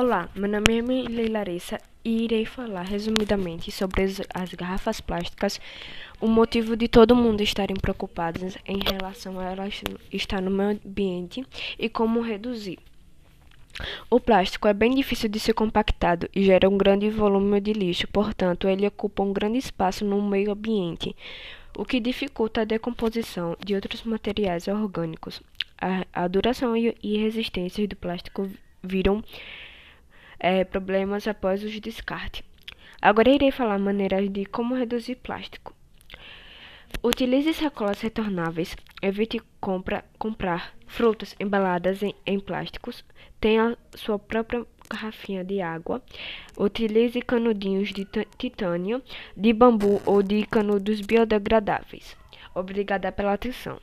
Olá, meu nome é Emily Larissa e irei falar resumidamente sobre as, as, garrafas plásticas, o motivo de todo mundo estarem preocupados em relação a elas estar no meio ambiente e como reduzir. O plástico é bem difícil de ser compactado e gera um grande volume de lixo, portanto, ele ocupa um grande espaço no meio ambiente, o que dificulta a decomposição de outros materiais orgânicos. A, a duração e, e resistência do plástico viram é, problemas após o descarte. Agora irei falar maneiras de como reduzir plástico. Utilize sacolas retornáveis. Evite compra, comprar frutas embaladas em, em plásticos. Tenha sua própria garrafinha de água. Utilize canudinhos de titânio, de bambu ou de canudos biodegradáveis. Obrigada pela atenção.